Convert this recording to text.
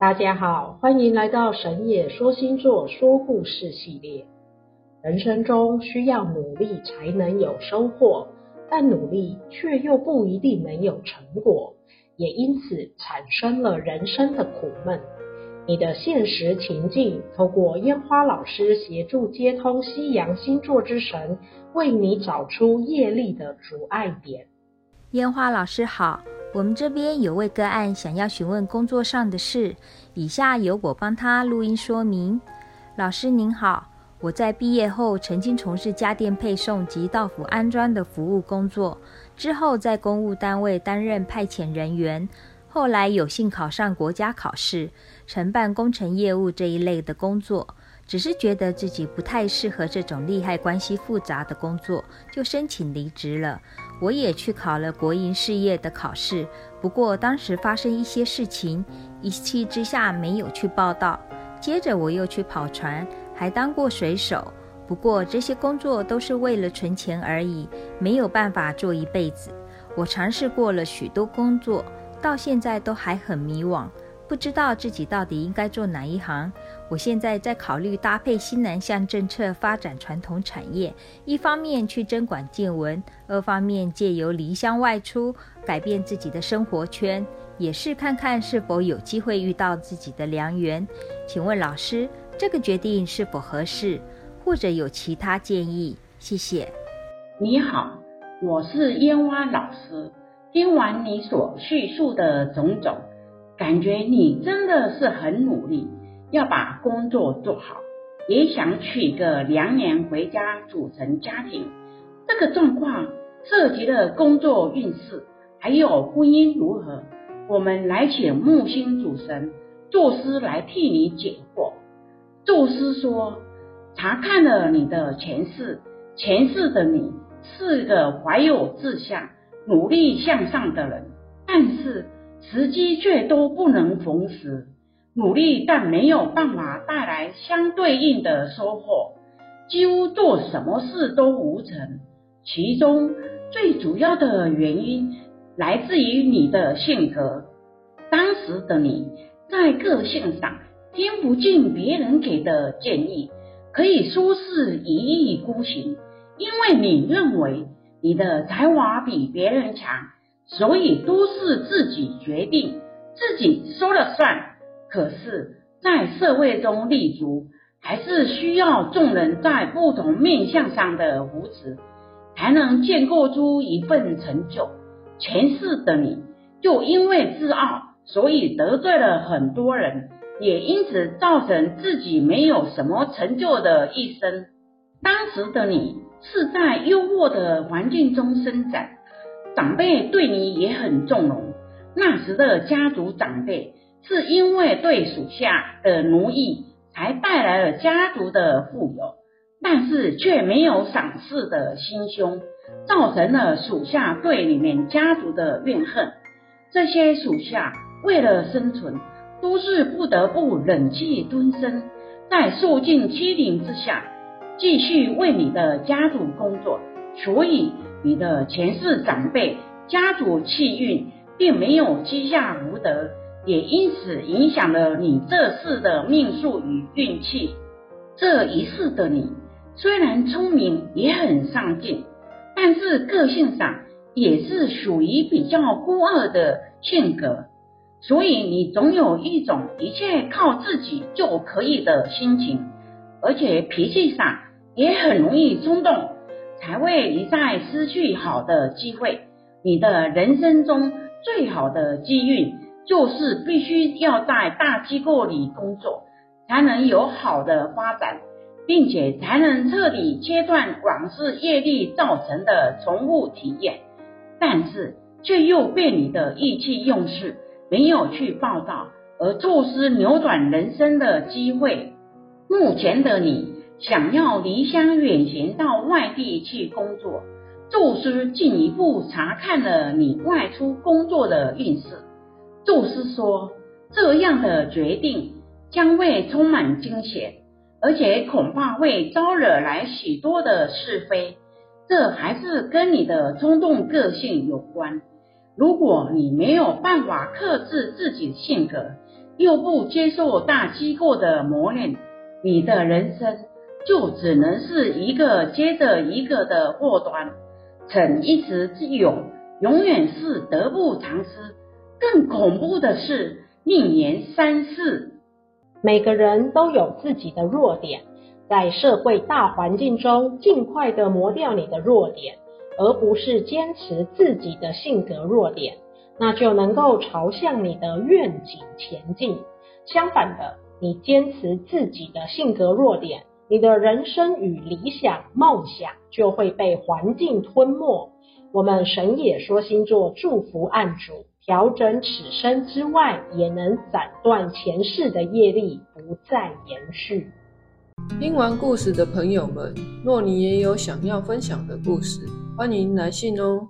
大家好，欢迎来到神野说星座说故事系列。人生中需要努力才能有收获，但努力却又不一定能有成果，也因此产生了人生的苦闷。你的现实情境，透过烟花老师协助接通西洋星座之神，为你找出业力的阻碍点。烟花老师好。我们这边有位个案想要询问工作上的事，以下由我帮他录音说明。老师您好，我在毕业后曾经从事家电配送及到府安装的服务工作，之后在公务单位担任派遣人员，后来有幸考上国家考试，承办工程业务这一类的工作。只是觉得自己不太适合这种利害关系复杂的工作，就申请离职了。我也去考了国营事业的考试，不过当时发生一些事情，一气之下没有去报到。接着我又去跑船，还当过水手。不过这些工作都是为了存钱而已，没有办法做一辈子。我尝试过了许多工作，到现在都还很迷惘。不知道自己到底应该做哪一行。我现在在考虑搭配新南向政策发展传统产业，一方面去增广见闻，二方面借由离乡外出改变自己的生活圈，也是看看是否有机会遇到自己的良缘。请问老师，这个决定是否合适，或者有其他建议？谢谢。你好，我是烟花老师。听完你所叙述的种种。感觉你真的是很努力，要把工作做好，也想娶个良缘回家组成家庭。这个状况涉及了工作运势，还有婚姻如何？我们来请木星主神宙斯来替你解惑。宙斯说：查看了你的前世，前世的你是个怀有志向、努力向上的人，但是。时机却都不能逢时，努力但没有办法带来相对应的收获，几乎做什么事都无成。其中最主要的原因来自于你的性格。当时的你在个性上听不进别人给的建议，可以说是一意孤行，因为你认为你的才华比别人强。所以都是自己决定，自己说了算。可是，在社会中立足，还是需要众人在不同面向上的扶持，才能建构出一份成就。前世的你，就因为自傲，所以得罪了很多人，也因此造成自己没有什么成就的一生。当时的你是在优渥的环境中生长。长辈对你也很纵容。那时的家族长辈是因为对属下的奴役，才带来了家族的富有，但是却没有赏识的心胸，造成了属下对你们家族的怨恨。这些属下为了生存，都是不得不忍气吞声，在受尽欺凌之下，继续为你的家族工作。所以。你的前世长辈家族气运并没有积下福德，也因此影响了你这世的命数与运气。这一世的你虽然聪明也很上进，但是个性上也是属于比较孤傲的性格，所以你总有一种一切靠自己就可以的心情，而且脾气上也很容易冲动。才会一再失去好的机会。你的人生中最好的机遇，就是必须要在大机构里工作，才能有好的发展，并且才能彻底切断往事业力造成的重复体验。但是却又被你的意气用事，没有去报到，而错失扭转人生的机会。目前的你。想要离乡远行到外地去工作，宙斯进一步查看了你外出工作的运势。宙斯说，这样的决定将会充满惊险，而且恐怕会招惹来许多的是非。这还是跟你的冲动个性有关。如果你没有办法克制自己性格，又不接受大机构的磨练，你的人生就只能是一个接着一个的祸端，逞一时之勇，永远是得不偿失。更恐怖的是逆年三世。每个人都有自己的弱点，在社会大环境中，尽快的磨掉你的弱点，而不是坚持自己的性格弱点，那就能够朝向你的愿景前进。相反的，你坚持自己的性格弱点，你的人生与理想梦想就会被环境吞没。我们神野说星座祝福案主。调整此生之外，也能斩断前世的业力，不再延续。听完故事的朋友们，若你也有想要分享的故事，欢迎来信哦。